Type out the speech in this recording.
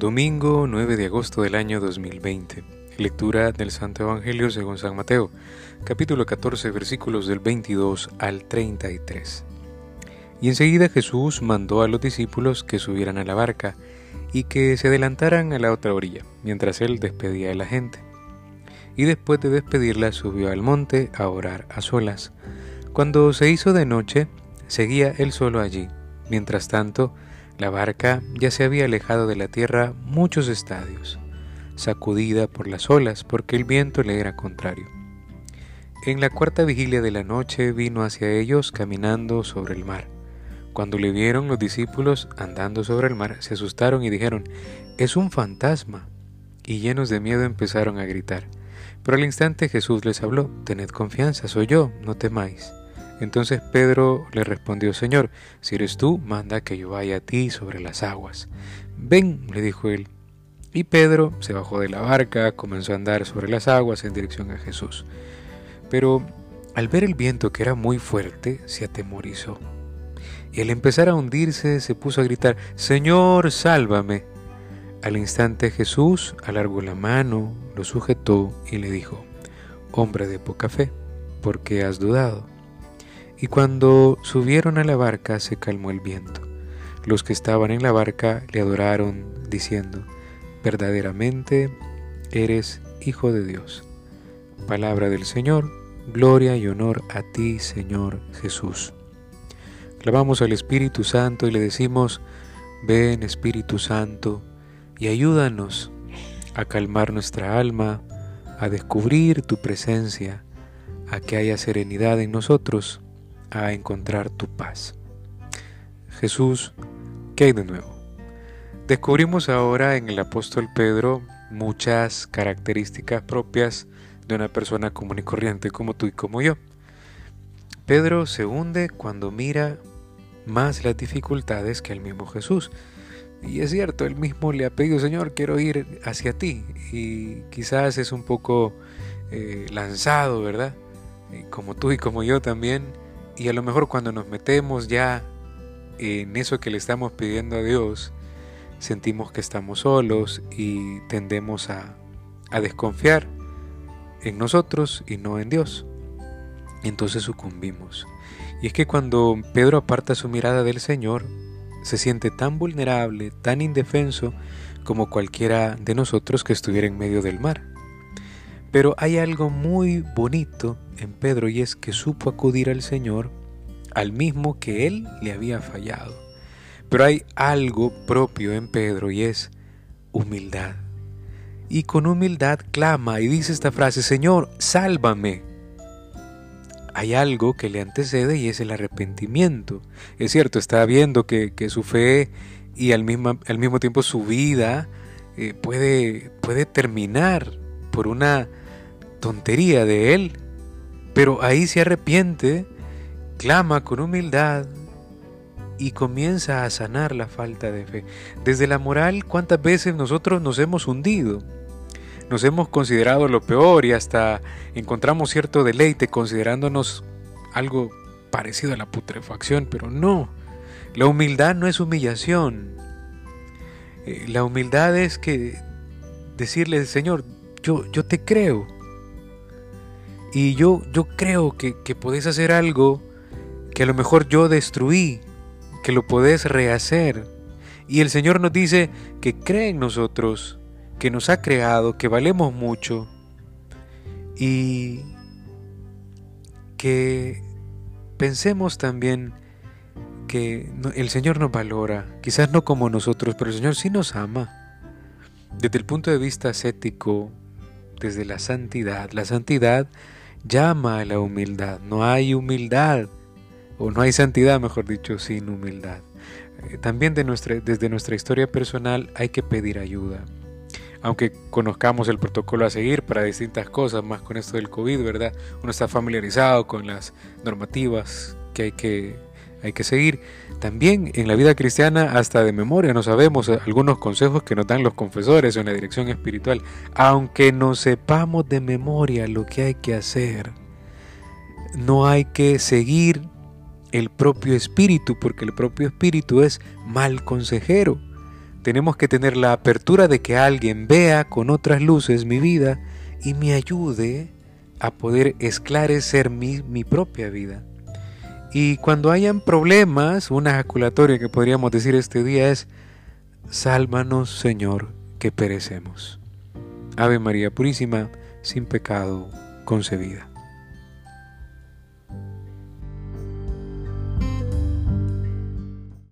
Domingo 9 de agosto del año 2020. Lectura del Santo Evangelio según San Mateo, capítulo 14, versículos del 22 al 33. Y enseguida Jesús mandó a los discípulos que subieran a la barca y que se adelantaran a la otra orilla, mientras él despedía a la gente. Y después de despedirla subió al monte a orar a solas. Cuando se hizo de noche, seguía él solo allí. Mientras tanto, la barca ya se había alejado de la tierra muchos estadios, sacudida por las olas porque el viento le era contrario. En la cuarta vigilia de la noche vino hacia ellos caminando sobre el mar. Cuando le vieron los discípulos andando sobre el mar, se asustaron y dijeron, es un fantasma. Y llenos de miedo empezaron a gritar. Pero al instante Jesús les habló, tened confianza, soy yo, no temáis. Entonces Pedro le respondió, Señor, si eres tú, manda que yo vaya a ti sobre las aguas. Ven, le dijo él. Y Pedro se bajó de la barca, comenzó a andar sobre las aguas en dirección a Jesús. Pero al ver el viento que era muy fuerte, se atemorizó y al empezar a hundirse se puso a gritar, Señor, sálvame. Al instante Jesús alargó la mano, lo sujetó y le dijo, Hombre de poca fe, ¿por qué has dudado? Y cuando subieron a la barca se calmó el viento. Los que estaban en la barca le adoraron, diciendo, Verdaderamente eres Hijo de Dios. Palabra del Señor, gloria y honor a ti, Señor Jesús. Clamamos al Espíritu Santo y le decimos, ven Espíritu Santo y ayúdanos a calmar nuestra alma, a descubrir tu presencia, a que haya serenidad en nosotros, a encontrar tu paz. Jesús, ¿qué hay de nuevo? Descubrimos ahora en el apóstol Pedro muchas características propias de una persona común y corriente como tú y como yo. Pedro se hunde cuando mira más las dificultades que el mismo Jesús. Y es cierto, él mismo le ha pedido, Señor, quiero ir hacia ti. Y quizás es un poco eh, lanzado, ¿verdad? como tú y como yo también. Y a lo mejor cuando nos metemos ya en eso que le estamos pidiendo a Dios, sentimos que estamos solos y tendemos a, desconfiar en nosotros y no en Dios. Entonces sucumbimos. Y es que cuando Pedro aparta su mirada del Señor, se siente tan vulnerable, tan indefenso como cualquiera de nosotros que estuviera en medio del mar. Pero hay algo muy bonito en Pedro y es que supo acudir al Señor al mismo que él le había fallado. Pero hay algo propio en Pedro y es humildad. Y con humildad clama y dice esta frase, Señor, sálvame hay algo que le antecede y es el arrepentimiento. Es cierto, está viendo que, su fe y al mismo, al mismo tiempo su vida eh, puede, puede terminar por una tontería de él, pero ahí se arrepiente, clama con humildad y comienza a sanar la falta de fe. Desde la moral, ¿cuántas veces nosotros nos hemos hundido? nos hemos considerado lo peor y hasta encontramos cierto deleite considerándonos algo parecido a la putrefacción, pero no, la humildad no es humillación. Eh, la humildad es que decirle, Señor, yo, yo te creo. Y yo, yo creo que, que podés hacer algo que a lo mejor yo destruí, que lo podés rehacer. Y el Señor nos dice que cree en nosotros que nos ha creado, que valemos mucho y que pensemos también que el Señor nos valora, quizás no como nosotros, pero el Señor sí nos ama. Desde el punto de vista ascético, desde la santidad, la santidad llama a la humildad. No hay humildad, o no hay santidad, mejor dicho, sin humildad. Eh, también de nuestra, desde nuestra historia personal hay que pedir ayuda aunque conozcamos el protocolo a seguir para distintas cosas, más con esto del COVID, ¿verdad? Uno está familiarizado con las normativas que hay que, hay que seguir. También en la vida cristiana, hasta de memoria, no sabemos algunos consejos que nos dan los confesores en la dirección espiritual, aunque no sepamos de memoria lo que hay que hacer. No hay que seguir el propio espíritu, porque el propio espíritu es mal consejero tenemos que tener la apertura de que alguien vea con otras luces mi vida y me ayude a poder esclarecer mi, mi propia vida. Y cuando hayan problemas, una ejaculatoria que podríamos decir este día es, sálvanos Señor, que perecemos. Ave María Purísima, sin pecado concebida.